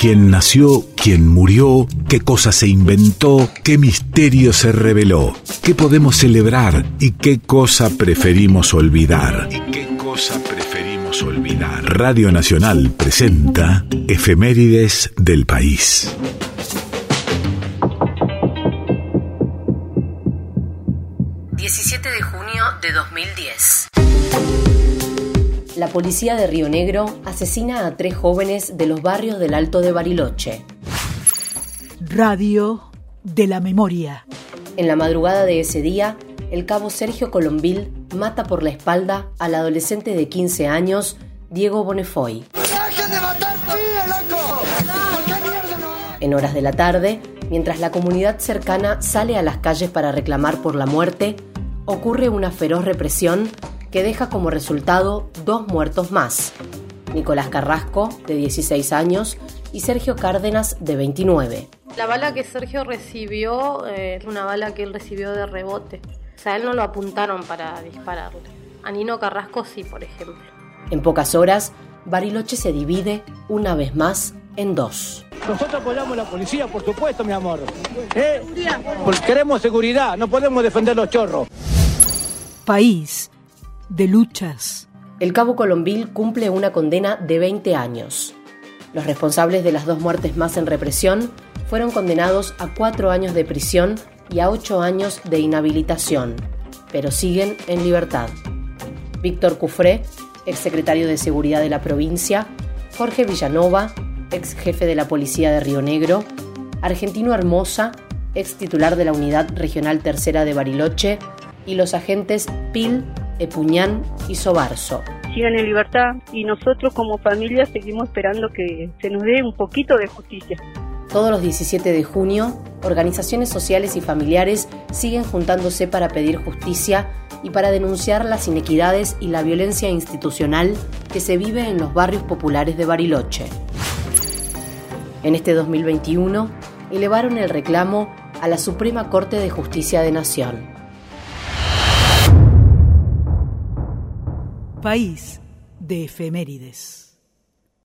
quién nació, quién murió, qué cosa se inventó, qué misterio se reveló, qué podemos celebrar y qué cosa preferimos olvidar. ¿Y qué cosa preferimos olvidar? Radio Nacional presenta Efemérides del País. de junio de 2010 la policía de Río Negro asesina a tres jóvenes de los barrios del Alto de Bariloche. Radio de la Memoria. En la madrugada de ese día, el cabo Sergio Colombil mata por la espalda al adolescente de 15 años, Diego Bonefoy. En horas de la tarde, mientras la comunidad cercana sale a las calles para reclamar por la muerte, ocurre una feroz represión que deja como resultado dos muertos más, Nicolás Carrasco, de 16 años, y Sergio Cárdenas, de 29. La bala que Sergio recibió eh, es una bala que él recibió de rebote. O sea, él no lo apuntaron para dispararle. A Nino Carrasco sí, por ejemplo. En pocas horas, Bariloche se divide, una vez más, en dos. Nosotros apoyamos a la policía, por supuesto, mi amor. ¿Eh? Porque queremos seguridad, no podemos defender los chorros. País de luchas. El cabo Colombil cumple una condena de 20 años. Los responsables de las dos muertes más en represión fueron condenados a cuatro años de prisión y a ocho años de inhabilitación, pero siguen en libertad. Víctor Cufré, exsecretario de Seguridad de la provincia, Jorge Villanova, ex jefe de la Policía de Río Negro, Argentino Hermosa, ex titular de la Unidad Regional Tercera de Bariloche, y los agentes Pil, Epuñán y Sobarzo. Sigan en libertad y nosotros como familia seguimos esperando que se nos dé un poquito de justicia. Todos los 17 de junio, organizaciones sociales y familiares siguen juntándose para pedir justicia y para denunciar las inequidades y la violencia institucional que se vive en los barrios populares de Bariloche. En este 2021, elevaron el reclamo a la Suprema Corte de Justicia de Nación. País de efemérides.